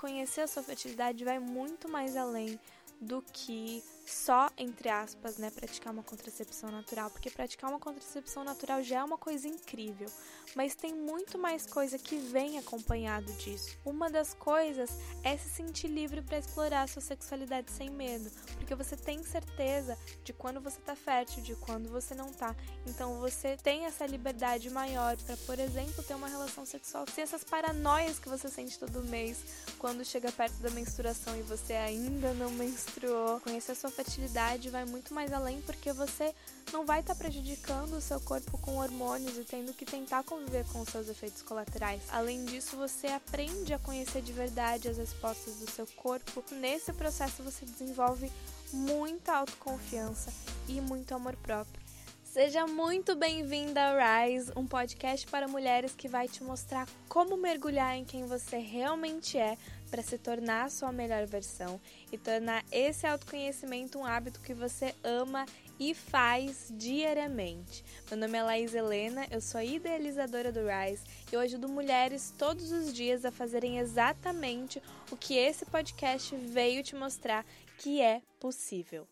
conhecer a sua fertilidade vai muito mais além do que só, entre aspas, né, praticar uma contracepção natural, porque praticar uma contracepção natural já é uma coisa incrível, mas tem muito mais coisa que vem acompanhado disso. Uma das coisas é se sentir livre para explorar a sua sexualidade sem medo, porque você tem certeza de quando você tá fértil, de quando você não tá. Então você tem essa liberdade maior para, por exemplo, ter uma relação sexual sem essas paranoias que você sente todo mês quando chega perto da menstruação e você ainda não menstruou. Conhecer a sua fertilidade vai muito mais além porque você não vai estar tá prejudicando o seu corpo com hormônios e tendo que tentar conviver com os seus efeitos colaterais. Além disso, você aprende a conhecer de verdade as respostas do seu corpo. Nesse processo, você desenvolve muita autoconfiança e muito amor próprio. Seja muito bem-vinda ao Rise, um podcast para mulheres que vai te mostrar como mergulhar em quem você realmente é para se tornar a sua melhor versão e tornar esse autoconhecimento um hábito que você ama e faz diariamente. Meu nome é Laís Helena, eu sou idealizadora do Rise e eu ajudo mulheres todos os dias a fazerem exatamente o que esse podcast veio te mostrar que é possível.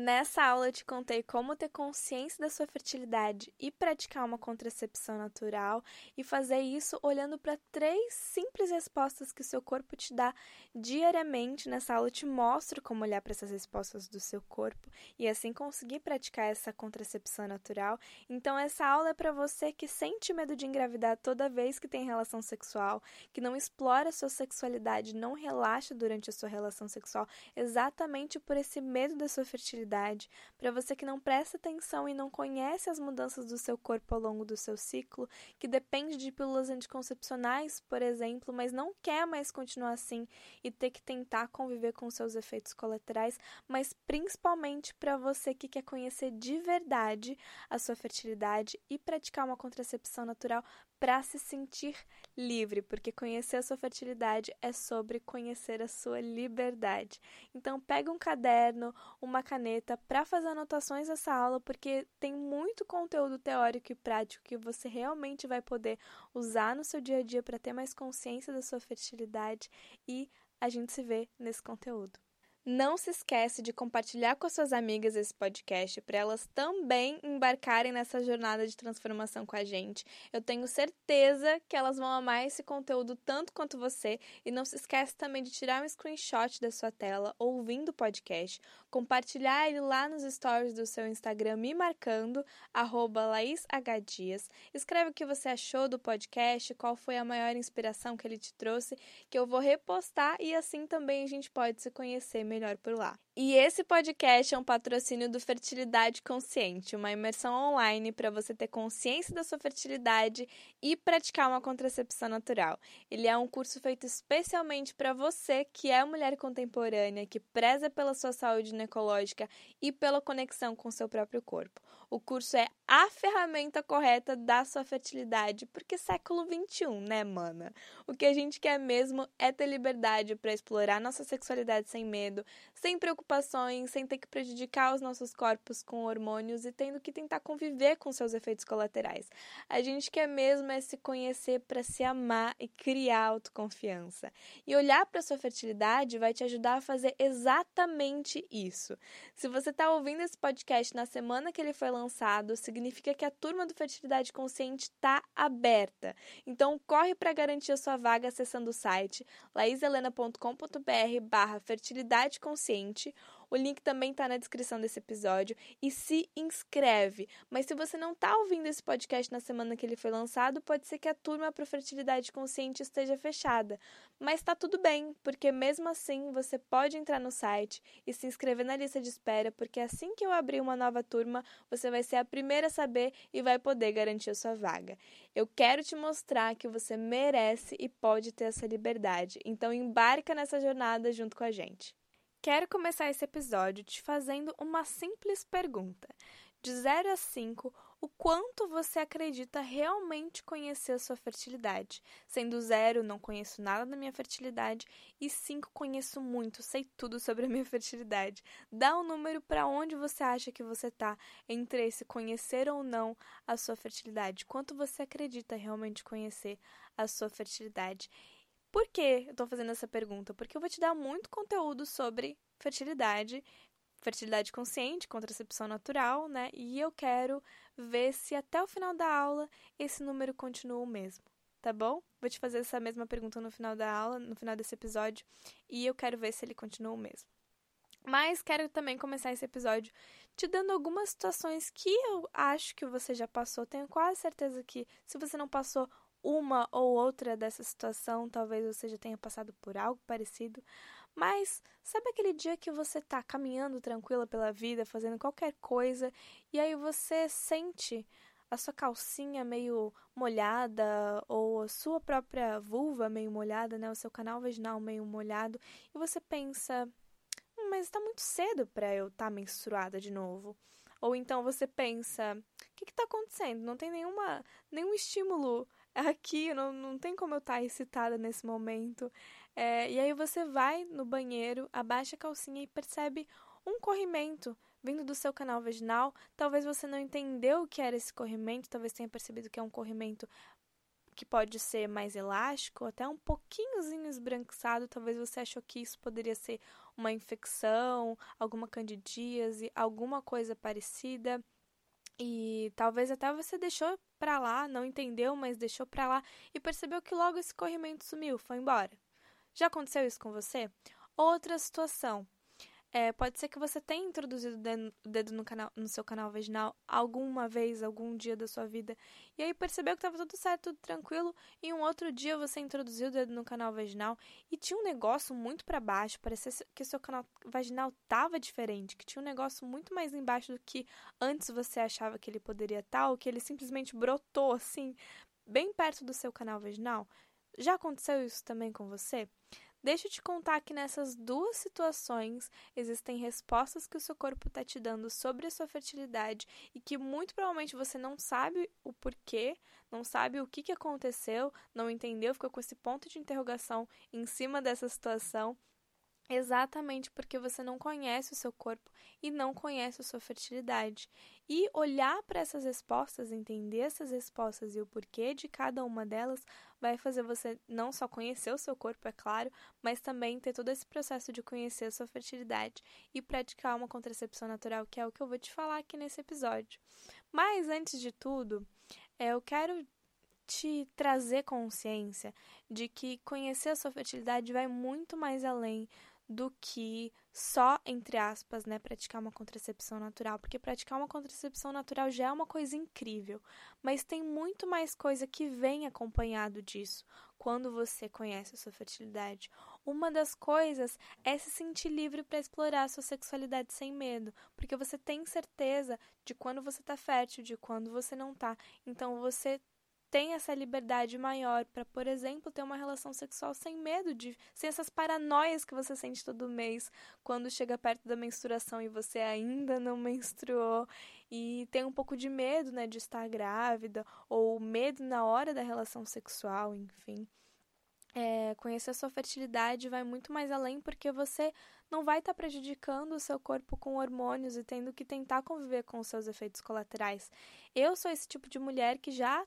Nessa aula eu te contei como ter consciência da sua fertilidade e praticar uma contracepção natural e fazer isso olhando para três simples respostas que o seu corpo te dá diariamente. Nessa aula eu te mostro como olhar para essas respostas do seu corpo e assim conseguir praticar essa contracepção natural. Então essa aula é para você que sente medo de engravidar toda vez que tem relação sexual, que não explora a sua sexualidade, não relaxa durante a sua relação sexual, exatamente por esse medo da sua fertilidade para você que não presta atenção e não conhece as mudanças do seu corpo ao longo do seu ciclo, que depende de pílulas anticoncepcionais, por exemplo, mas não quer mais continuar assim e ter que tentar conviver com seus efeitos colaterais, mas principalmente para você que quer conhecer de verdade a sua fertilidade e praticar uma contracepção natural para se sentir livre, porque conhecer a sua fertilidade é sobre conhecer a sua liberdade. Então, pega um caderno, uma caneta para fazer anotações dessa aula, porque tem muito conteúdo teórico e prático que você realmente vai poder usar no seu dia a dia para ter mais consciência da sua fertilidade e a gente se vê nesse conteúdo. Não se esquece de compartilhar com as suas amigas esse podcast para elas também embarcarem nessa jornada de transformação com a gente. Eu tenho certeza que elas vão amar esse conteúdo tanto quanto você e não se esquece também de tirar um screenshot da sua tela ouvindo o podcast, compartilhar ele lá nos stories do seu Instagram me marcando @laishdias. Escreve o que você achou do podcast, qual foi a maior inspiração que ele te trouxe, que eu vou repostar e assim também a gente pode se conhecer melhor melhor por lá. E esse podcast é um patrocínio do Fertilidade Consciente, uma imersão online para você ter consciência da sua fertilidade e praticar uma contracepção natural. Ele é um curso feito especialmente para você que é mulher contemporânea, que preza pela sua saúde ginecológica e pela conexão com seu próprio corpo. O curso é a ferramenta correta da sua fertilidade, porque século 21, né, mana? O que a gente quer mesmo é ter liberdade para explorar nossa sexualidade sem medo, sem preocupação preocupações, sem ter que prejudicar os nossos corpos com hormônios e tendo que tentar conviver com seus efeitos colaterais. A gente quer mesmo é se conhecer para se amar e criar autoconfiança. E olhar para sua fertilidade vai te ajudar a fazer exatamente isso. Se você está ouvindo esse podcast na semana que ele foi lançado, significa que a turma do Fertilidade Consciente está aberta. Então corre para garantir a sua vaga acessando o site laiselena.com.br barra fertilidade consciente o link também está na descrição desse episódio e se inscreve. Mas se você não está ouvindo esse podcast na semana que ele foi lançado, pode ser que a turma para fertilidade consciente esteja fechada. Mas está tudo bem, porque mesmo assim você pode entrar no site e se inscrever na lista de espera, porque assim que eu abrir uma nova turma, você vai ser a primeira a saber e vai poder garantir a sua vaga. Eu quero te mostrar que você merece e pode ter essa liberdade. Então embarca nessa jornada junto com a gente. Quero começar esse episódio te fazendo uma simples pergunta. De 0 a 5, o quanto você acredita realmente conhecer a sua fertilidade? Sendo 0, não conheço nada da minha fertilidade, e 5, conheço muito, sei tudo sobre a minha fertilidade. Dá um número para onde você acha que você está entre esse conhecer ou não a sua fertilidade. Quanto você acredita realmente conhecer a sua fertilidade? Por que eu tô fazendo essa pergunta? Porque eu vou te dar muito conteúdo sobre fertilidade, fertilidade consciente, contracepção natural, né? E eu quero ver se até o final da aula esse número continua o mesmo, tá bom? Vou te fazer essa mesma pergunta no final da aula, no final desse episódio, e eu quero ver se ele continua o mesmo. Mas quero também começar esse episódio te dando algumas situações que eu acho que você já passou. Tenho quase certeza que se você não passou uma ou outra dessa situação, talvez você já tenha passado por algo parecido. Mas sabe aquele dia que você tá caminhando tranquila pela vida, fazendo qualquer coisa, e aí você sente a sua calcinha meio molhada ou a sua própria vulva meio molhada, né, o seu canal vaginal meio molhado, e você pensa: hum, "Mas está muito cedo para eu estar tá menstruada de novo". Ou então você pensa: "O que está acontecendo? Não tem nenhuma nenhum estímulo aqui, não, não tem como eu estar excitada nesse momento. É, e aí você vai no banheiro, abaixa a calcinha e percebe um corrimento vindo do seu canal vaginal. Talvez você não entendeu o que era esse corrimento, talvez tenha percebido que é um corrimento que pode ser mais elástico, até um pouquinhozinho esbranquiçado. Talvez você achou que isso poderia ser uma infecção, alguma candidíase, alguma coisa parecida. E talvez até você deixou pra lá, não entendeu, mas deixou pra lá e percebeu que logo esse corrimento sumiu, foi embora. Já aconteceu isso com você? Outra situação. É, pode ser que você tenha introduzido o dedo no, canal, no seu canal vaginal alguma vez, algum dia da sua vida, e aí percebeu que estava tudo certo, tudo tranquilo, e um outro dia você introduziu o dedo no canal vaginal e tinha um negócio muito para baixo, parecia que o seu canal vaginal estava diferente, que tinha um negócio muito mais embaixo do que antes você achava que ele poderia estar, tá, ou que ele simplesmente brotou assim, bem perto do seu canal vaginal. Já aconteceu isso também com você? Deixa eu te contar que nessas duas situações existem respostas que o seu corpo está te dando sobre a sua fertilidade e que muito provavelmente você não sabe o porquê, não sabe o que, que aconteceu, não entendeu, ficou com esse ponto de interrogação em cima dessa situação Exatamente porque você não conhece o seu corpo e não conhece a sua fertilidade. E olhar para essas respostas, entender essas respostas e o porquê de cada uma delas, vai fazer você não só conhecer o seu corpo, é claro, mas também ter todo esse processo de conhecer a sua fertilidade e praticar uma contracepção natural, que é o que eu vou te falar aqui nesse episódio. Mas antes de tudo, é, eu quero te trazer consciência de que conhecer a sua fertilidade vai muito mais além do que só, entre aspas, né, praticar uma contracepção natural, porque praticar uma contracepção natural já é uma coisa incrível, mas tem muito mais coisa que vem acompanhado disso quando você conhece a sua fertilidade. Uma das coisas é se sentir livre para explorar a sua sexualidade sem medo, porque você tem certeza de quando você está fértil, de quando você não está. Então você tem essa liberdade maior para, por exemplo, ter uma relação sexual sem medo de, sem essas paranoias que você sente todo mês quando chega perto da menstruação e você ainda não menstruou e tem um pouco de medo, né, de estar grávida ou medo na hora da relação sexual, enfim. É, conhecer a sua fertilidade vai muito mais além porque você não vai estar tá prejudicando o seu corpo com hormônios e tendo que tentar conviver com os seus efeitos colaterais. Eu sou esse tipo de mulher que já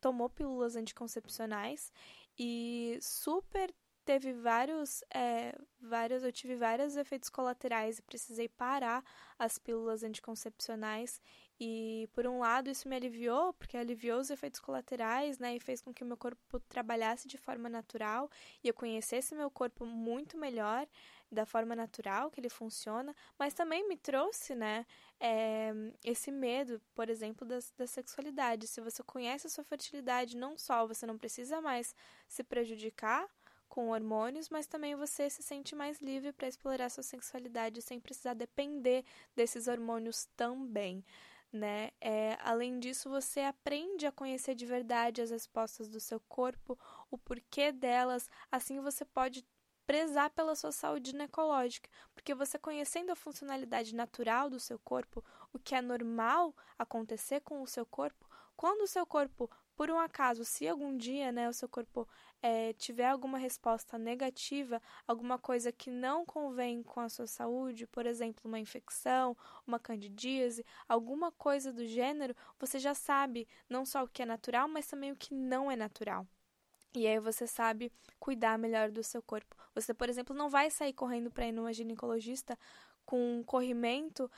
tomou pílulas anticoncepcionais e super teve vários, é, vários, eu tive vários efeitos colaterais e precisei parar as pílulas anticoncepcionais. E por um lado isso me aliviou, porque aliviou os efeitos colaterais, né, e fez com que meu corpo trabalhasse de forma natural e eu conhecesse meu corpo muito melhor da forma natural que ele funciona, mas também me trouxe, né, é, esse medo, por exemplo, da, da sexualidade. Se você conhece a sua fertilidade, não só você não precisa mais se prejudicar com hormônios, mas também você se sente mais livre para explorar sua sexualidade sem precisar depender desses hormônios também. Né? É, além disso, você aprende a conhecer de verdade as respostas do seu corpo, o porquê delas, assim você pode prezar pela sua saúde ginecológica, porque você conhecendo a funcionalidade natural do seu corpo, o que é normal acontecer com o seu corpo, quando o seu corpo, por um acaso, se algum dia, né, o seu corpo é, tiver alguma resposta negativa, alguma coisa que não convém com a sua saúde, por exemplo, uma infecção, uma candidíase, alguma coisa do gênero, você já sabe não só o que é natural, mas também o que não é natural. E aí você sabe cuidar melhor do seu corpo. Você, por exemplo, não vai sair correndo para ir numa ginecologista com um corrimento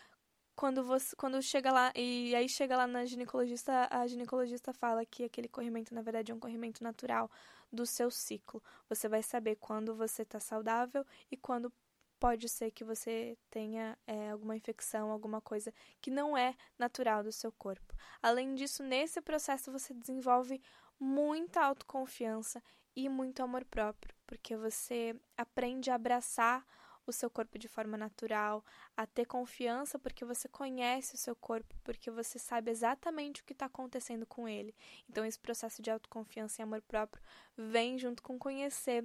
quando você quando chega lá e aí chega lá na ginecologista, a ginecologista fala que aquele corrimento na verdade é um corrimento natural do seu ciclo. Você vai saber quando você está saudável e quando pode ser que você tenha é, alguma infecção, alguma coisa que não é natural do seu corpo. Além disso, nesse processo você desenvolve muita autoconfiança e muito amor próprio, porque você aprende a abraçar o seu corpo de forma natural, a ter confiança porque você conhece o seu corpo, porque você sabe exatamente o que está acontecendo com ele. Então, esse processo de autoconfiança e amor próprio vem junto com conhecer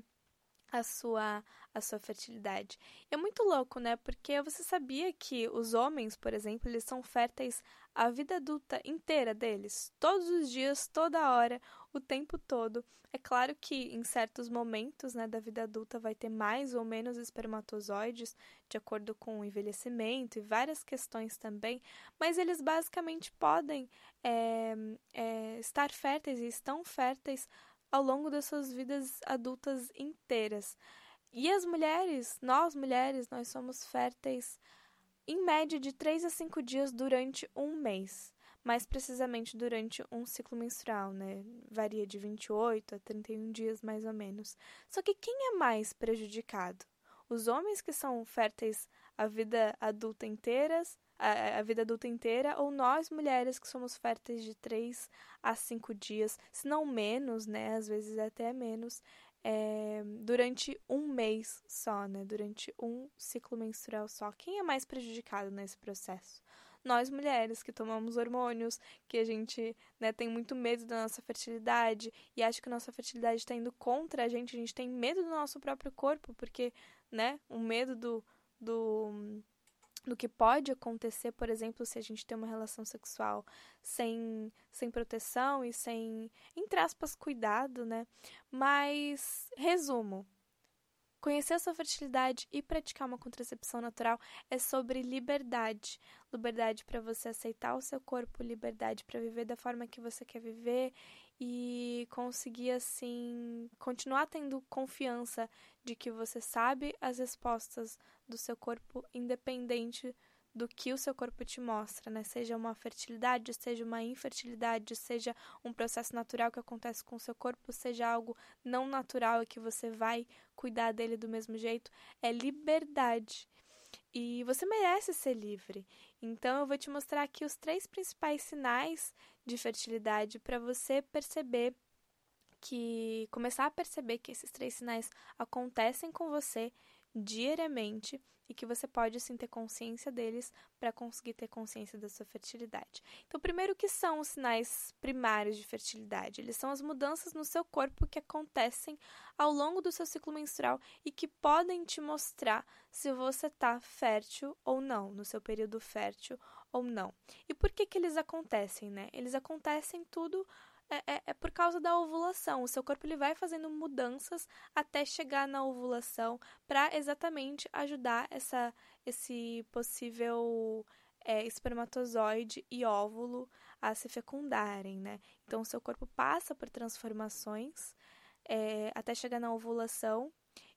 a sua a sua fertilidade. É muito louco, né? Porque você sabia que os homens, por exemplo, eles são férteis a vida adulta inteira deles, todos os dias, toda hora, o tempo todo. É claro que em certos momentos, né, da vida adulta vai ter mais ou menos espermatozoides, de acordo com o envelhecimento e várias questões também, mas eles basicamente podem é, é, estar férteis e estão férteis ao longo das suas vidas adultas inteiras. E as mulheres, nós mulheres, nós somos férteis em média de 3 a 5 dias durante um mês, mais precisamente durante um ciclo menstrual, né? Varia de 28 a 31 dias mais ou menos. Só que quem é mais prejudicado? Os homens que são férteis a vida adulta inteiras a, a, vida adulta inteira, ou nós mulheres que somos férteis de 3 a 5 dias, se não menos, né? Às vezes até menos, é, durante um mês só, né? Durante um ciclo menstrual só. Quem é mais prejudicado nesse processo? Nós mulheres que tomamos hormônios, que a gente né, tem muito medo da nossa fertilidade e acha que a nossa fertilidade está indo contra a gente, a gente tem medo do nosso próprio corpo, porque, né, o medo do, do do que pode acontecer, por exemplo, se a gente tem uma relação sexual sem, sem proteção e sem, entre aspas, cuidado, né? Mas, resumo: conhecer a sua fertilidade e praticar uma contracepção natural é sobre liberdade. Liberdade para você aceitar o seu corpo, liberdade para viver da forma que você quer viver e conseguir assim continuar tendo confiança de que você sabe as respostas do seu corpo independente do que o seu corpo te mostra, né? Seja uma fertilidade, seja uma infertilidade, seja um processo natural que acontece com o seu corpo, seja algo não natural e que você vai cuidar dele do mesmo jeito, é liberdade. E você merece ser livre. Então eu vou te mostrar aqui os três principais sinais de fertilidade para você perceber que começar a perceber que esses três sinais acontecem com você diariamente e que você pode sim ter consciência deles para conseguir ter consciência da sua fertilidade. Então, primeiro, o que são os sinais primários de fertilidade? Eles são as mudanças no seu corpo que acontecem ao longo do seu ciclo menstrual e que podem te mostrar se você está fértil ou não, no seu período fértil ou não. E por que que eles acontecem, né? Eles acontecem tudo é, é, é, por causa da ovulação. O seu corpo ele vai fazendo mudanças até chegar na ovulação para exatamente ajudar essa, esse possível é, espermatozoide e óvulo a se fecundarem, né? Então, o seu corpo passa por transformações é, até chegar na ovulação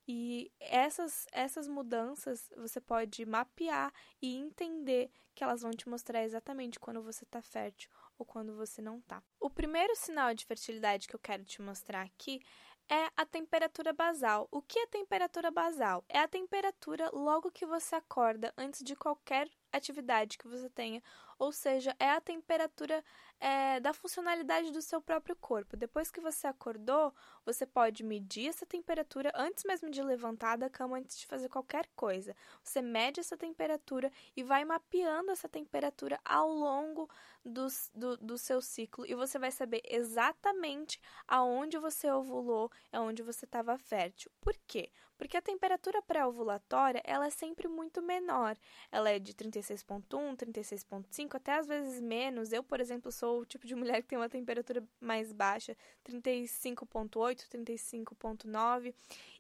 e essas, essas mudanças você pode mapear e entender que elas vão te mostrar exatamente quando você está fértil ou quando você não está. O primeiro sinal de fertilidade que eu quero te mostrar aqui é a temperatura basal. O que é temperatura basal? É a temperatura logo que você acorda, antes de qualquer atividade que você tenha, ou seja, é a temperatura é, da funcionalidade do seu próprio corpo. Depois que você acordou, você pode medir essa temperatura antes mesmo de levantar da cama, antes de fazer qualquer coisa. Você mede essa temperatura e vai mapeando essa temperatura ao longo do, do, do seu ciclo e você vai saber exatamente aonde você ovulou, aonde você estava fértil. Por quê? Porque a temperatura pré-ovulatória ela é sempre muito menor. Ela é de 36,1, 36,5, até às vezes menos. Eu, por exemplo, sou o tipo de mulher que tem uma temperatura mais baixa, 35,8, 35,9.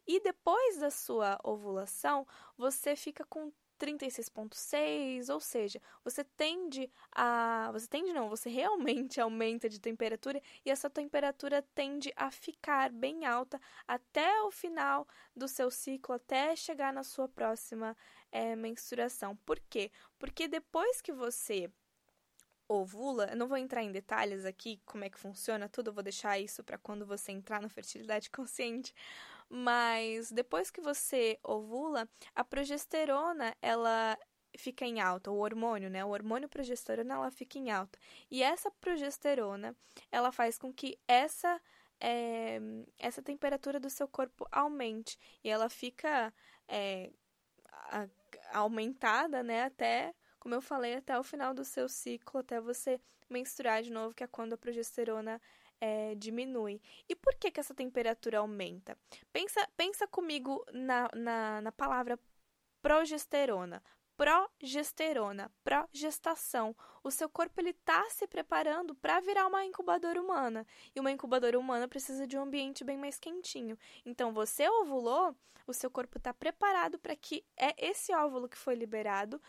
E depois da sua ovulação, você fica com 36,6, ou seja, você tende a. Você tende não, você realmente aumenta de temperatura e essa temperatura tende a ficar bem alta até o final do seu ciclo, até chegar na sua próxima é, menstruação. Por quê? Porque depois que você ovula, eu não vou entrar em detalhes aqui como é que funciona tudo, eu vou deixar isso para quando você entrar na fertilidade consciente, mas depois que você ovula, a progesterona, ela fica em alta, o hormônio, né? O hormônio progesterona, ela fica em alta. E essa progesterona, ela faz com que essa é, essa temperatura do seu corpo aumente e ela fica é, a, aumentada, né? Até, como eu falei, até o final do seu ciclo, até você menstruar de novo, que é quando a progesterona é, diminui. E por que, que essa temperatura aumenta? Pensa, pensa comigo na, na, na palavra progesterona. Progesterona, progestação. O seu corpo ele está se preparando para virar uma incubadora humana. E uma incubadora humana precisa de um ambiente bem mais quentinho. Então, você ovulou, o seu corpo está preparado para que é esse óvulo que foi liberado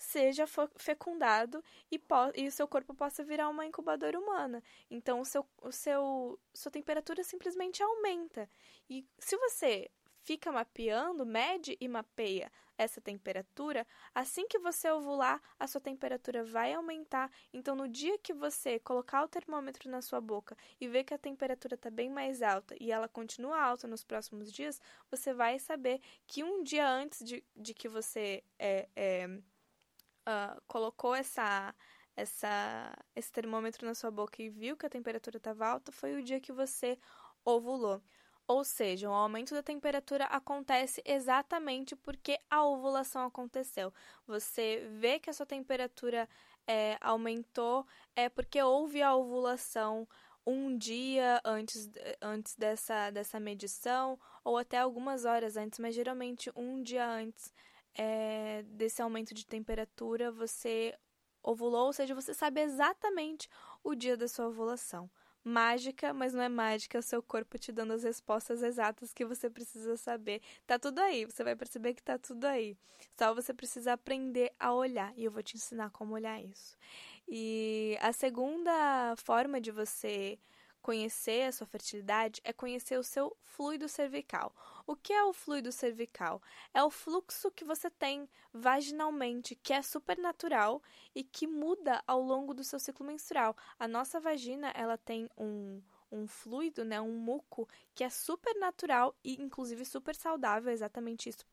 seja fecundado e, e o seu corpo possa virar uma incubadora humana. Então, o seu, o seu, sua temperatura simplesmente aumenta. E se você fica mapeando, mede e mapeia essa temperatura, assim que você ovular, a sua temperatura vai aumentar. Então, no dia que você colocar o termômetro na sua boca e ver que a temperatura está bem mais alta e ela continua alta nos próximos dias, você vai saber que um dia antes de, de que você é, é uh, colocou essa, essa, esse termômetro na sua boca e viu que a temperatura estava alta, foi o dia que você ovulou. Ou seja, o aumento da temperatura acontece exatamente porque a ovulação aconteceu. Você vê que a sua temperatura é, aumentou é porque houve a ovulação um dia antes, antes dessa, dessa medição, ou até algumas horas antes, mas geralmente um dia antes é, desse aumento de temperatura, você ovulou, ou seja, você sabe exatamente o dia da sua ovulação. Mágica, mas não é mágica, é o seu corpo te dando as respostas exatas que você precisa saber. Tá tudo aí, você vai perceber que tá tudo aí. Só você precisa aprender a olhar, e eu vou te ensinar como olhar isso. E a segunda forma de você Conhecer a sua fertilidade é conhecer o seu fluido cervical. O que é o fluido cervical? É o fluxo que você tem vaginalmente, que é supernatural e que muda ao longo do seu ciclo menstrual. A nossa vagina, ela tem um um fluido, né, um muco que é super natural e inclusive super saudável, exatamente isso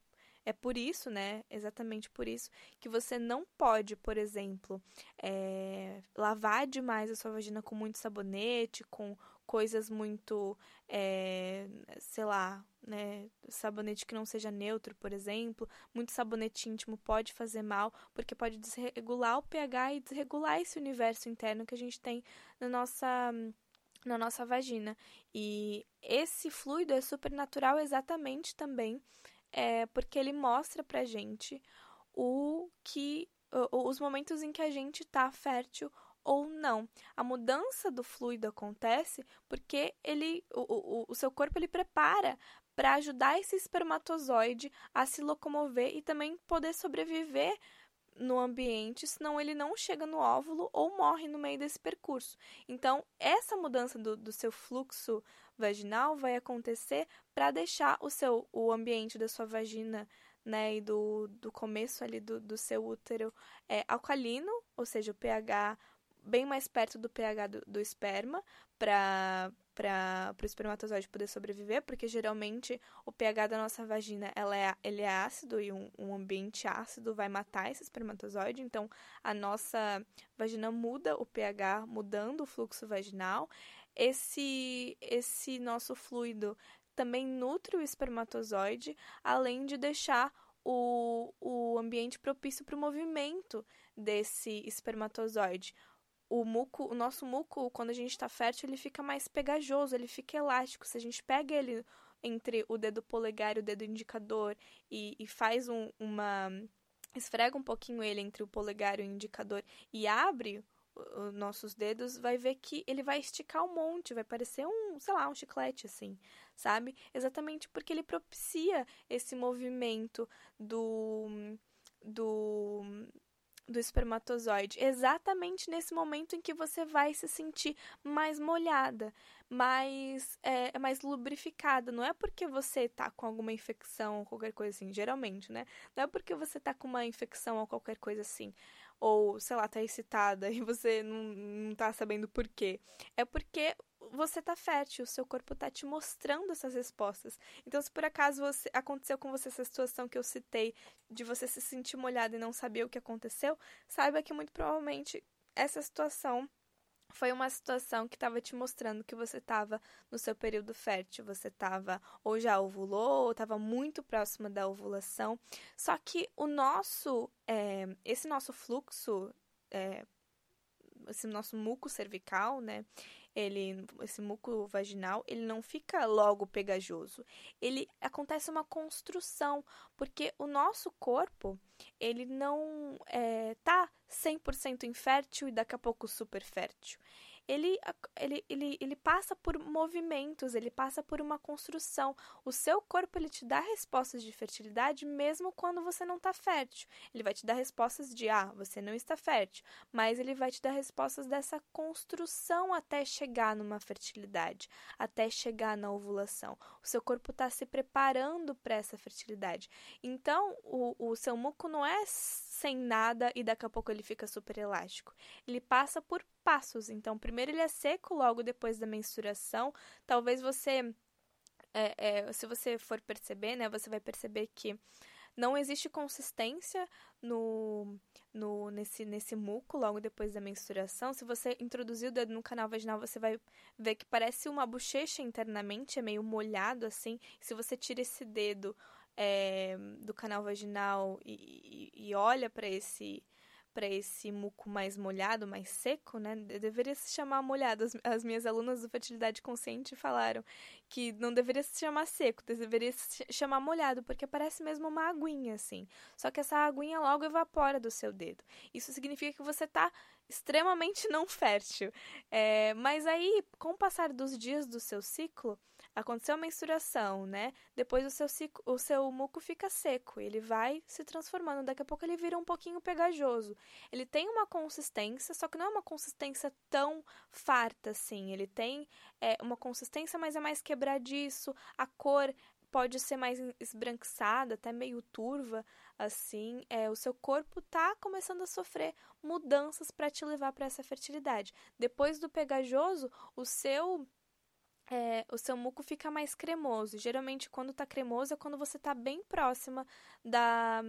é por isso, né? Exatamente por isso que você não pode, por exemplo, é, lavar demais a sua vagina com muito sabonete, com coisas muito, é, sei lá, né? Sabonete que não seja neutro, por exemplo. Muito sabonete íntimo pode fazer mal, porque pode desregular o pH e desregular esse universo interno que a gente tem na nossa na nossa vagina. E esse fluido é supernatural exatamente também é porque ele mostra pra gente o que os momentos em que a gente tá fértil ou não. A mudança do fluido acontece porque ele o, o, o seu corpo ele prepara para ajudar esse espermatozoide a se locomover e também poder sobreviver no ambiente, senão ele não chega no óvulo ou morre no meio desse percurso. Então, essa mudança do, do seu fluxo vaginal vai acontecer para deixar o seu o ambiente da sua vagina né, e do, do começo ali do, do seu útero é alcalino, ou seja, o pH bem mais perto do pH do, do esperma, para para o espermatozoide poder sobreviver, porque geralmente o pH da nossa vagina ela é, ele é ácido e um, um ambiente ácido vai matar esse espermatozoide, então a nossa vagina muda o pH, mudando o fluxo vaginal. Esse, esse nosso fluido também nutre o espermatozoide, além de deixar o, o ambiente propício para o movimento desse espermatozoide o muco, o nosso muco, quando a gente está fértil, ele fica mais pegajoso, ele fica elástico. Se a gente pega ele entre o dedo polegar e o dedo indicador e, e faz um, uma. esfrega um pouquinho ele entre o polegar e o indicador e abre os nossos dedos, vai ver que ele vai esticar um monte, vai parecer um, sei lá, um chiclete assim, sabe? Exatamente porque ele propicia esse movimento do do do espermatozoide, exatamente nesse momento em que você vai se sentir mais molhada, mais, é, mais lubrificada. Não é porque você tá com alguma infecção ou qualquer coisa assim, geralmente, né? Não é porque você tá com uma infecção ou qualquer coisa assim, ou sei lá, tá excitada e você não, não tá sabendo por quê. É porque você tá fértil, o seu corpo tá te mostrando essas respostas. Então, se por acaso você, aconteceu com você essa situação que eu citei, de você se sentir molhada e não saber o que aconteceu, saiba que muito provavelmente essa situação foi uma situação que estava te mostrando que você estava no seu período fértil, você estava ou já ovulou, ou estava muito próxima da ovulação. Só que o nosso, é, esse nosso fluxo, é, esse nosso muco cervical, né? Ele, esse muco vaginal, ele não fica logo pegajoso. Ele acontece uma construção, porque o nosso corpo, ele não é, tá 100% infértil e daqui a pouco super fértil ele, ele, ele, ele passa por movimentos, ele passa por uma construção. O seu corpo ele te dá respostas de fertilidade mesmo quando você não está fértil. Ele vai te dar respostas de ah, você não está fértil, mas ele vai te dar respostas dessa construção até chegar numa fertilidade, até chegar na ovulação. O seu corpo está se preparando para essa fertilidade. Então, o, o seu muco não é sem nada e daqui a pouco ele fica super elástico. Ele passa por passos. Então, primeiro ele é seco, logo depois da menstruação. Talvez você, é, é, se você for perceber, né, você vai perceber que não existe consistência no, no nesse, nesse muco logo depois da menstruação. Se você introduzir o dedo no canal vaginal, você vai ver que parece uma bochecha internamente, é meio molhado assim. Se você tira esse dedo é, do canal vaginal e, e, e olha para esse para esse muco mais molhado, mais seco, né? Deveria se chamar molhado. As, as, minhas alunas do Fertilidade Consciente falaram que não deveria se chamar seco, deveria se chamar molhado, porque parece mesmo uma aguinha, assim. Só que essa aguinha logo evapora do seu dedo. Isso significa que você está extremamente não fértil. É, mas aí, com o passar dos dias do seu ciclo, aconteceu a menstruação, né? Depois o seu, o seu muco fica seco, ele vai se transformando, daqui a pouco ele vira um pouquinho pegajoso. Ele tem uma consistência, só que não é uma consistência tão farta assim. Ele tem é, uma consistência, mas é mais quebradiço, a cor pode ser mais esbranquiçada, até meio turva, assim, é, o seu corpo tá começando a sofrer mudanças para te levar para essa fertilidade. Depois do pegajoso, o seu é, o seu muco fica mais cremoso. Geralmente, quando tá cremoso, é quando você tá bem próxima da,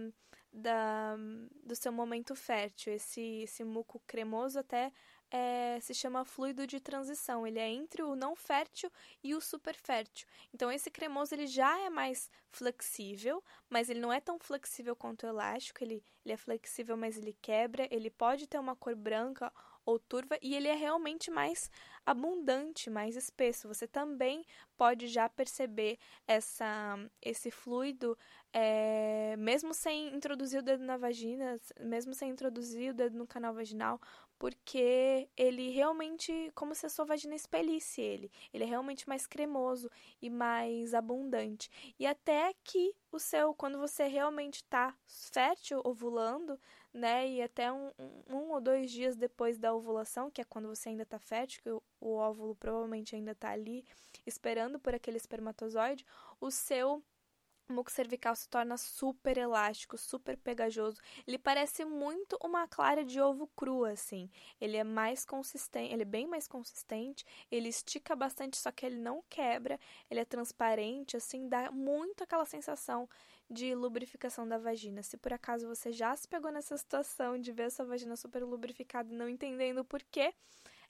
da, do seu momento fértil. Esse, esse muco cremoso até é, se chama fluido de transição. Ele é entre o não fértil e o super fértil. Então, esse cremoso ele já é mais flexível, mas ele não é tão flexível quanto o elástico. Ele, ele é flexível, mas ele quebra. Ele pode ter uma cor branca ou turva e ele é realmente mais abundante, mais espesso. Você também pode já perceber essa, esse fluido, é, mesmo sem introduzir o dedo na vagina, mesmo sem introduzir o dedo no canal vaginal, porque ele realmente, como se a sua vagina expelisse ele. Ele é realmente mais cremoso e mais abundante. E até que o seu, quando você realmente está fértil, ovulando, né? E até um, um, ou dois dias depois da ovulação, que é quando você ainda está fértil, que o, o óvulo provavelmente ainda está ali esperando por aquele espermatozoide, o seu muco cervical se torna super elástico, super pegajoso. Ele parece muito uma clara de ovo cru, assim. Ele é mais consistente, ele é bem mais consistente, ele estica bastante, só que ele não quebra, ele é transparente, assim, dá muito aquela sensação de lubrificação da vagina. Se por acaso você já se pegou nessa situação de ver sua vagina super lubrificada e não entendendo o porquê,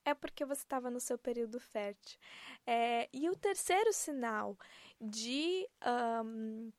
é porque você estava no seu período fértil. É, e o terceiro sinal de. Um,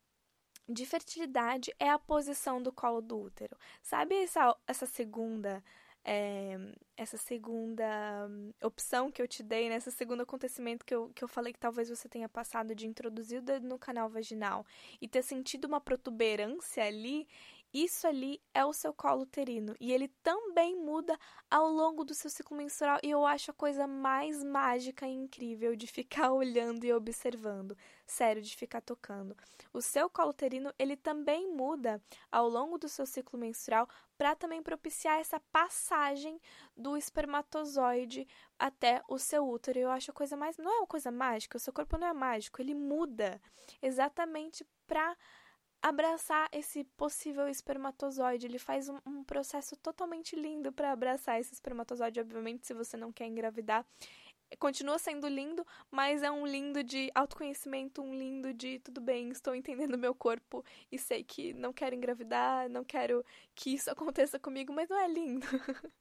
de fertilidade é a posição do colo do útero. Sabe essa, essa segunda é, essa segunda opção que eu te dei, né? segundo acontecimento que eu, que eu falei que talvez você tenha passado de introduzir o dedo no canal vaginal e ter sentido uma protuberância ali isso ali é o seu colo uterino e ele também muda ao longo do seu ciclo menstrual e eu acho a coisa mais mágica e incrível de ficar olhando e observando, sério, de ficar tocando. O seu colo uterino, ele também muda ao longo do seu ciclo menstrual para também propiciar essa passagem do espermatozoide até o seu útero. Eu acho a coisa mais, não é uma coisa mágica, o seu corpo não é mágico, ele muda exatamente para abraçar esse possível espermatozoide. Ele faz um, um processo totalmente lindo para abraçar esse espermatozoide. Obviamente, se você não quer engravidar, continua sendo lindo, mas é um lindo de autoconhecimento, um lindo de tudo bem, estou entendendo meu corpo e sei que não quero engravidar, não quero que isso aconteça comigo, mas não é lindo.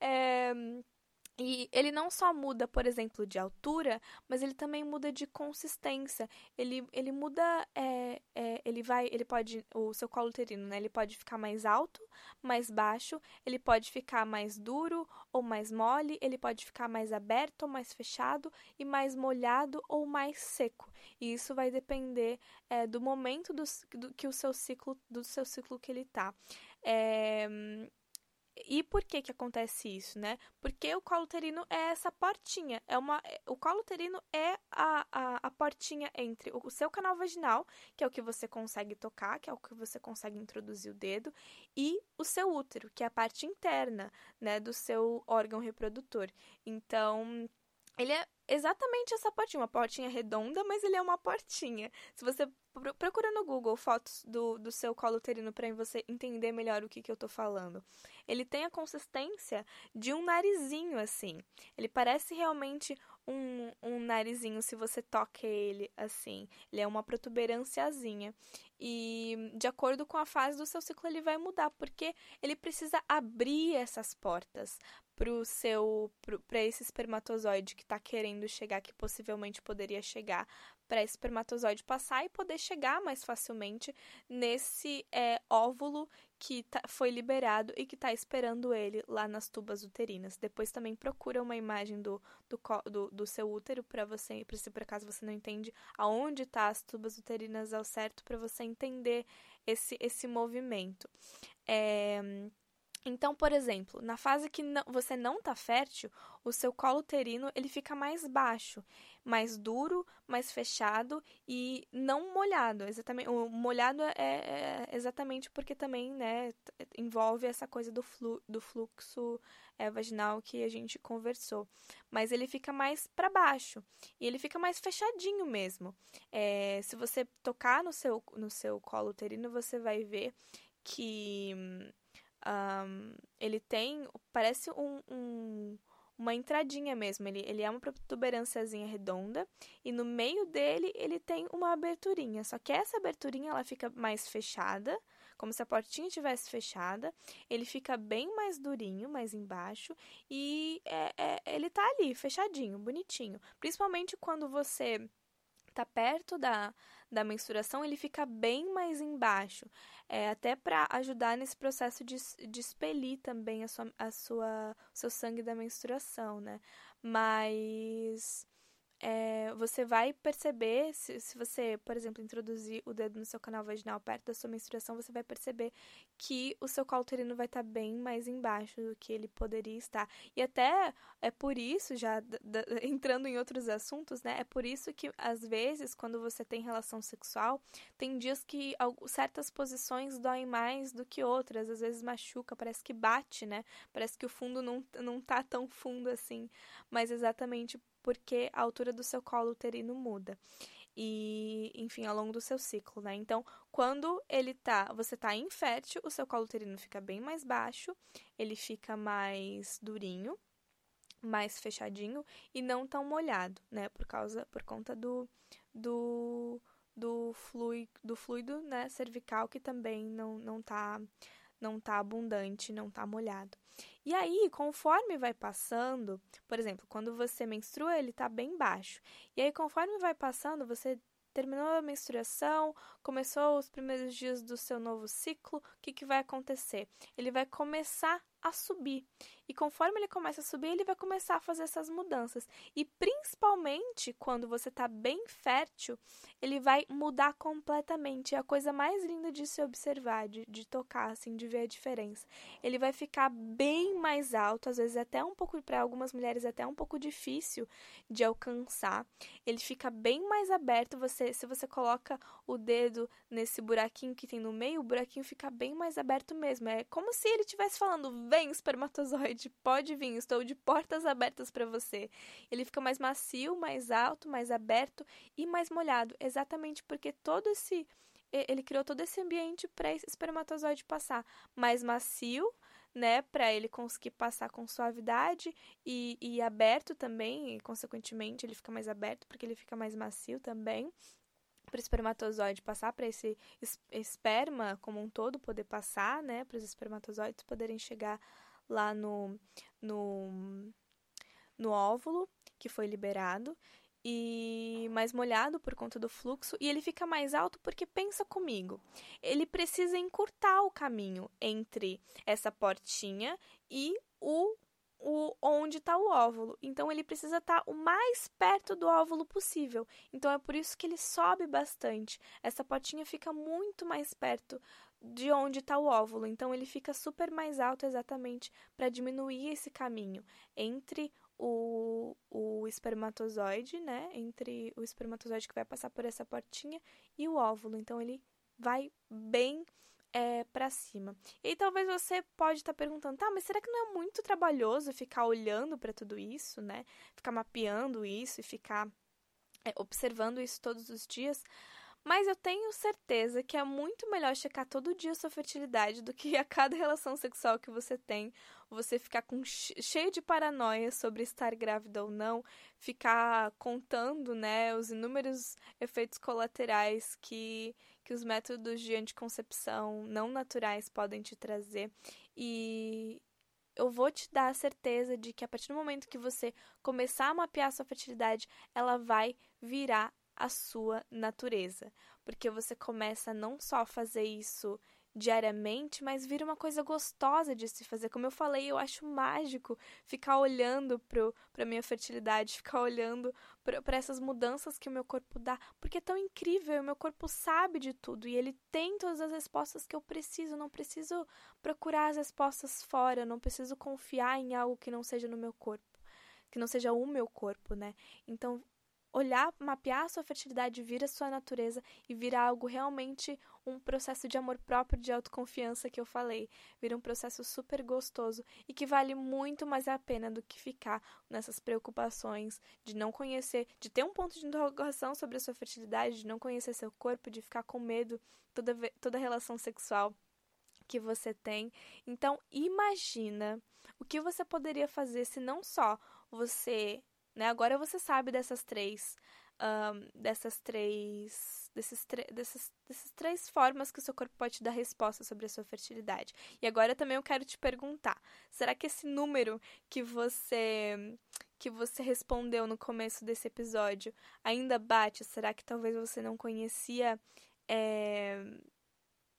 é, e ele não só muda, por exemplo, de altura, mas ele também muda de consistência. Ele, ele muda, é, é, ele vai, ele pode, o seu colo uterino, né? Ele pode ficar mais alto, mais baixo, ele pode ficar mais duro ou mais mole, ele pode ficar mais aberto ou mais fechado e mais molhado ou mais seco. E isso vai depender é, do momento do, do, que o seu ciclo, do seu ciclo que ele tá. É, e por que que acontece isso, né? Porque o colo uterino é essa portinha, é uma, é, o colo uterino é a, a, a portinha entre o, o seu canal vaginal, que é o que você consegue tocar, que é o que você consegue introduzir o dedo, e o seu útero, que é a parte interna, né, do seu órgão reprodutor. Então, ele é exatamente essa portinha, uma portinha redonda, mas ele é uma portinha. Se você procura no Google fotos do, do seu colo uterino para você entender melhor o que, que eu tô falando. Ele tem a consistência de um narizinho assim. Ele parece realmente um, um narizinho se você toca ele assim. Ele é uma protuberânciazinha. E de acordo com a fase do seu ciclo, ele vai mudar, porque ele precisa abrir essas portas pro seu para esse espermatozoide que está querendo chegar, que possivelmente poderia chegar, para esse espermatozoide passar e poder chegar mais facilmente nesse é, óvulo que tá, foi liberado e que está esperando ele lá nas tubas uterinas. Depois também procura uma imagem do, do, do, do seu útero para você, se por acaso você não entende aonde está as tubas uterinas ao certo, para você entender esse, esse movimento. É, então, por exemplo, na fase que você não está fértil, o seu colo uterino ele fica mais baixo, mais duro, mais fechado e não molhado. Exatamente, o molhado é, é exatamente porque também né, envolve essa coisa do, flu, do fluxo é, vaginal que a gente conversou. Mas ele fica mais para baixo e ele fica mais fechadinho mesmo. É, se você tocar no seu, no seu colo uterino, você vai ver que um, ele tem, parece um, um, uma entradinha mesmo. Ele, ele é uma protuberânciazinha redonda e no meio dele ele tem uma aberturinha. Só que essa aberturinha ela fica mais fechada, como se a portinha tivesse fechada. Ele fica bem mais durinho, mais embaixo e é, é, ele tá ali, fechadinho, bonitinho. Principalmente quando você tá perto da, da menstruação, ele fica bem mais embaixo. É, até para ajudar nesse processo de, de expelir também a sua, a sua, o seu sangue da menstruação, né? Mas é, você vai perceber, se, se você, por exemplo, introduzir o dedo no seu canal vaginal perto da sua menstruação, você vai perceber que o seu colo uterino vai estar bem mais embaixo do que ele poderia estar. E até é por isso, já entrando em outros assuntos, né? É por isso que, às vezes, quando você tem relação sexual, tem dias que certas posições doem mais do que outras, às vezes machuca, parece que bate, né? Parece que o fundo não, não tá tão fundo assim. Mas exatamente porque a altura do seu colo uterino muda. E, enfim, ao longo do seu ciclo, né? Então, quando ele tá, você tá infértil, o seu colo uterino fica bem mais baixo, ele fica mais durinho, mais fechadinho e não tão molhado, né? Por causa, por conta do, do, do, fluido, do fluido, né, cervical que também não, não tá não tá abundante, não tá molhado. E aí, conforme vai passando, por exemplo, quando você menstrua, ele tá bem baixo. E aí, conforme vai passando, você terminou a menstruação, começou os primeiros dias do seu novo ciclo, o que, que vai acontecer? Ele vai começar a subir. E conforme ele começa a subir, ele vai começar a fazer essas mudanças. E principalmente quando você está bem fértil, ele vai mudar completamente. É a coisa mais linda de se observar, de, de tocar, assim, de ver a diferença. Ele vai ficar bem mais alto, às vezes até um pouco, para algumas mulheres, até um pouco difícil de alcançar. Ele fica bem mais aberto. Você, se você coloca o dedo nesse buraquinho que tem no meio, o buraquinho fica bem mais aberto mesmo. É como se ele estivesse falando: vem, espermatozoide, pode vir, estou de portas abertas para você. Ele fica mais macio, mais alto, mais aberto e mais molhado, exatamente porque todo esse ele criou todo esse ambiente para esse espermatozoide passar mais macio, né, para ele conseguir passar com suavidade e, e aberto também, e consequentemente ele fica mais aberto porque ele fica mais macio também para o espermatozoide passar, para esse esperma como um todo poder passar, né, para os espermatozoides poderem chegar lá no, no, no óvulo que foi liberado e mais molhado por conta do fluxo e ele fica mais alto porque pensa comigo, ele precisa encurtar o caminho entre essa portinha e o o, onde está o óvulo. Então ele precisa estar tá o mais perto do óvulo possível. Então é por isso que ele sobe bastante. Essa potinha fica muito mais perto de onde está o óvulo. Então ele fica super mais alto exatamente para diminuir esse caminho entre o, o espermatozoide, né? Entre o espermatozoide que vai passar por essa portinha e o óvulo. Então ele vai bem é, para cima. E talvez você pode estar tá perguntando, tá, mas será que não é muito trabalhoso ficar olhando para tudo isso, né? Ficar mapeando isso e ficar é, observando isso todos os dias? Mas eu tenho certeza que é muito melhor checar todo dia sua fertilidade do que a cada relação sexual que você tem, você ficar com cheio de paranoia sobre estar grávida ou não, ficar contando, né, os inúmeros efeitos colaterais que que os métodos de anticoncepção não naturais podem te trazer. E eu vou te dar a certeza de que a partir do momento que você começar a mapear sua fertilidade, ela vai virar a sua natureza, porque você começa não só a fazer isso diariamente, mas vira uma coisa gostosa de se fazer. Como eu falei, eu acho mágico ficar olhando para minha fertilidade, ficar olhando para essas mudanças que o meu corpo dá, porque é tão incrível, o meu corpo sabe de tudo e ele tem todas as respostas que eu preciso, não preciso procurar as respostas fora, não preciso confiar em algo que não seja no meu corpo, que não seja o meu corpo, né? Então, olhar, mapear a sua fertilidade, vir a sua natureza e virar algo realmente um processo de amor próprio, de autoconfiança que eu falei. Vira um processo super gostoso e que vale muito mais a pena do que ficar nessas preocupações de não conhecer, de ter um ponto de interrogação sobre a sua fertilidade, de não conhecer seu corpo, de ficar com medo toda, toda relação sexual que você tem. Então, imagina o que você poderia fazer se não só você né? Agora você sabe dessas três, um, dessas três, desses, dessas, dessas três formas que o seu corpo pode te dar resposta sobre a sua fertilidade. E agora também eu quero te perguntar: será que esse número que você que você respondeu no começo desse episódio ainda bate? Será que talvez você não conhecia é,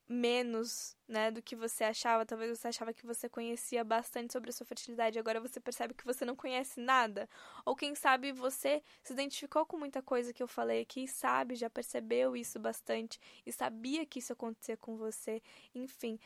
menos, né, do que você achava. Talvez você achava que você conhecia bastante sobre a sua fertilidade, agora você percebe que você não conhece nada. Ou quem sabe você se identificou com muita coisa que eu falei aqui, sabe, já percebeu isso bastante e sabia que isso acontecia com você. Enfim,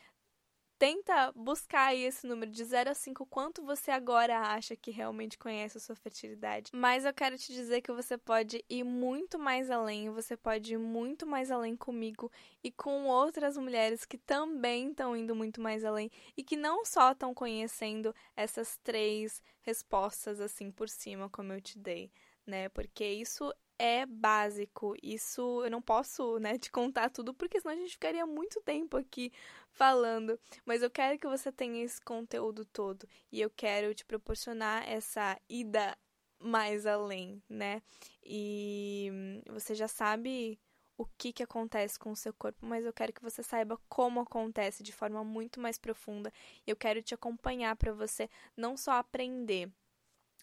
tenta buscar aí esse número de 0 a 5, quanto você agora acha que realmente conhece a sua fertilidade. Mas eu quero te dizer que você pode ir muito mais além, você pode ir muito mais além comigo e com outras mulheres que também estão indo muito mais além e que não só estão conhecendo essas três respostas assim por cima, como eu te dei. Né? Porque isso é básico. Isso eu não posso, né, te contar tudo, porque senão a gente ficaria muito tempo aqui falando. Mas eu quero que você tenha esse conteúdo todo e eu quero te proporcionar essa ida mais além, né? E você já sabe o que, que acontece com o seu corpo, mas eu quero que você saiba como acontece de forma muito mais profunda. Eu quero te acompanhar para você não só aprender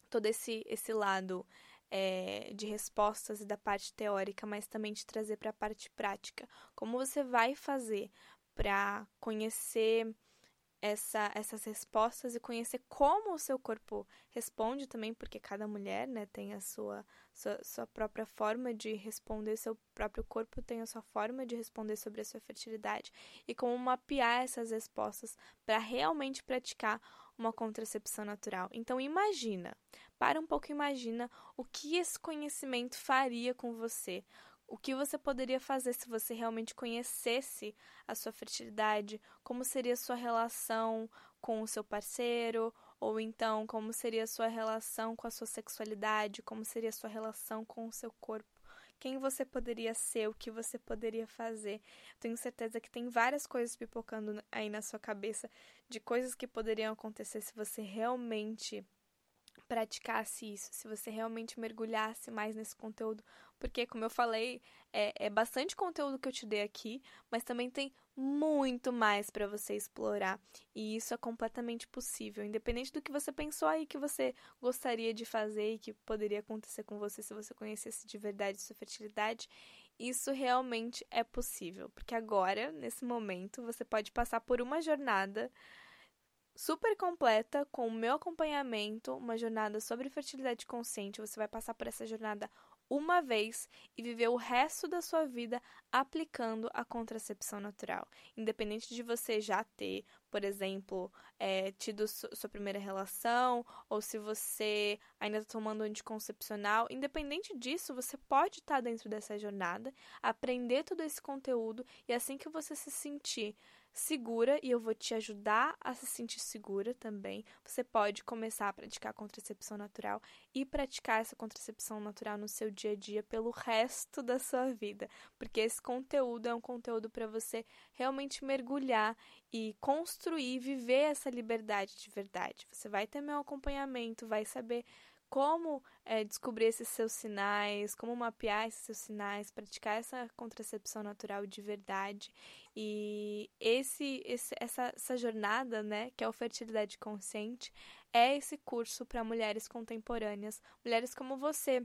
todo esse, esse lado é, de respostas e da parte teórica, mas também te trazer para a parte prática. Como você vai fazer para conhecer essa, essas respostas e conhecer como o seu corpo responde também, porque cada mulher né, tem a sua, sua, sua própria forma de responder, seu próprio corpo tem a sua forma de responder sobre a sua fertilidade, e como mapear essas respostas para realmente praticar uma contracepção natural. Então imagina, para um pouco imagina o que esse conhecimento faria com você, o que você poderia fazer se você realmente conhecesse a sua fertilidade? Como seria a sua relação com o seu parceiro? Ou então, como seria a sua relação com a sua sexualidade? Como seria a sua relação com o seu corpo? Quem você poderia ser? O que você poderia fazer? Tenho certeza que tem várias coisas pipocando aí na sua cabeça de coisas que poderiam acontecer se você realmente praticasse isso, se você realmente mergulhasse mais nesse conteúdo, porque, como eu falei, é, é bastante conteúdo que eu te dei aqui, mas também tem muito mais para você explorar. E isso é completamente possível, independente do que você pensou aí que você gostaria de fazer e que poderia acontecer com você se você conhecesse de verdade sua fertilidade. Isso realmente é possível, porque agora, nesse momento, você pode passar por uma jornada super completa com o meu acompanhamento, uma jornada sobre fertilidade consciente. Você vai passar por essa jornada uma vez e viver o resto da sua vida aplicando a contracepção natural. Independente de você já ter, por exemplo, é, tido sua primeira relação, ou se você ainda está tomando anticoncepcional, independente disso, você pode estar tá dentro dessa jornada, aprender todo esse conteúdo e assim que você se sentir segura e eu vou te ajudar a se sentir segura também. Você pode começar a praticar contracepção natural e praticar essa contracepção natural no seu dia a dia pelo resto da sua vida, porque esse conteúdo é um conteúdo para você realmente mergulhar e construir, viver essa liberdade de verdade. Você vai ter meu acompanhamento, vai saber como é, descobrir esses seus sinais, como mapear esses seus sinais, praticar essa contracepção natural de verdade. E esse, esse essa, essa jornada, né, que é a fertilidade consciente, é esse curso para mulheres contemporâneas, mulheres como você,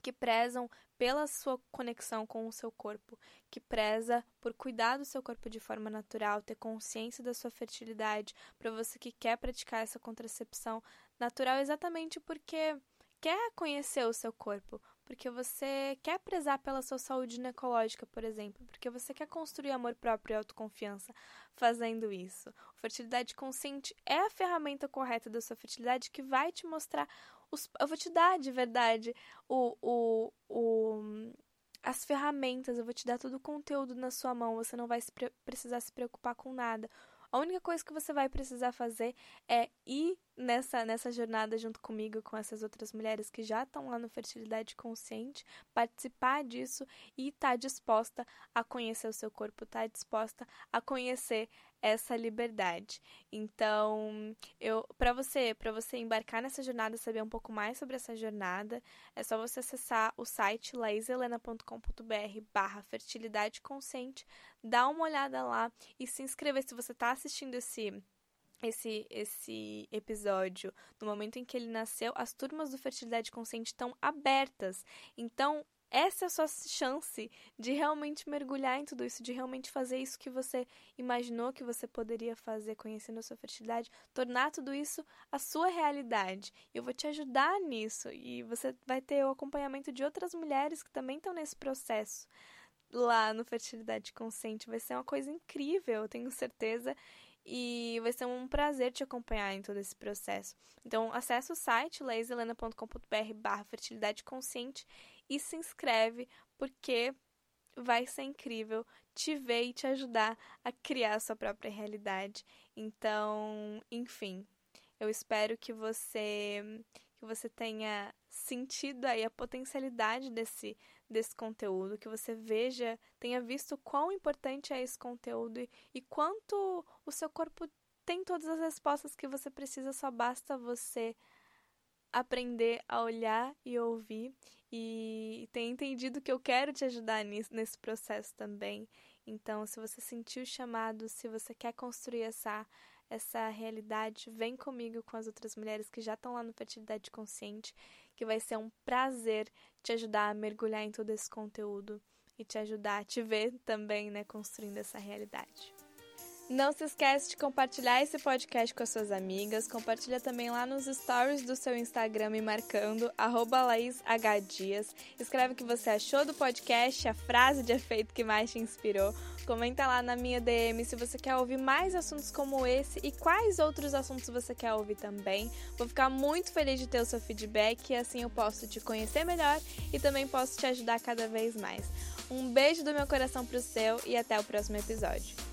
que prezam pela sua conexão com o seu corpo, que preza por cuidar do seu corpo de forma natural, ter consciência da sua fertilidade, para você que quer praticar essa contracepção natural exatamente porque quer conhecer o seu corpo, porque você quer prezar pela sua saúde ginecológica, por exemplo, porque você quer construir amor próprio e autoconfiança fazendo isso. fertilidade consciente é a ferramenta correta da sua fertilidade que vai te mostrar os, eu vou te dar de verdade o, o, o as ferramentas, eu vou te dar todo o conteúdo na sua mão, você não vai se precisar se preocupar com nada. A única coisa que você vai precisar fazer é ir nessa, nessa jornada junto comigo, com essas outras mulheres que já estão lá no Fertilidade Consciente, participar disso e estar tá disposta a conhecer o seu corpo, estar tá disposta a conhecer essa liberdade. Então, eu para você, para você embarcar nessa jornada, saber um pouco mais sobre essa jornada, é só você acessar o site laiselena.com.br/barra fertilidade consciente, dar uma olhada lá e se inscrever se você está assistindo esse esse, esse episódio, no momento em que ele nasceu, as turmas do Fertilidade Consciente estão abertas. Então, essa é a sua chance de realmente mergulhar em tudo isso, de realmente fazer isso que você imaginou que você poderia fazer conhecendo a sua fertilidade, tornar tudo isso a sua realidade. Eu vou te ajudar nisso e você vai ter o acompanhamento de outras mulheres que também estão nesse processo lá no Fertilidade Consciente. Vai ser uma coisa incrível, eu tenho certeza e vai ser um prazer te acompanhar em todo esse processo. Então, acesse o site leiselena.com.br barra fertilidade consciente e se inscreve, porque vai ser incrível te ver e te ajudar a criar a sua própria realidade. Então, enfim, eu espero que você que você tenha sentido aí a potencialidade desse desse conteúdo, que você veja, tenha visto quão importante é esse conteúdo e, e quanto o seu corpo tem todas as respostas que você precisa, só basta você aprender a olhar e ouvir e ter entendido que eu quero te ajudar nisso, nesse processo também. Então, se você sentiu o chamado, se você quer construir essa essa realidade, vem comigo com as outras mulheres que já estão lá no Fertilidade Consciente, que vai ser um prazer te ajudar a mergulhar em todo esse conteúdo e te ajudar a te ver também, né, construindo essa realidade. Não se esquece de compartilhar esse podcast com as suas amigas. Compartilha também lá nos stories do seu Instagram me marcando, LaísHDias. Escreve o que você achou do podcast, a frase de efeito que mais te inspirou. Comenta lá na minha DM se você quer ouvir mais assuntos como esse e quais outros assuntos você quer ouvir também. Vou ficar muito feliz de ter o seu feedback e assim eu posso te conhecer melhor e também posso te ajudar cada vez mais. Um beijo do meu coração pro seu e até o próximo episódio.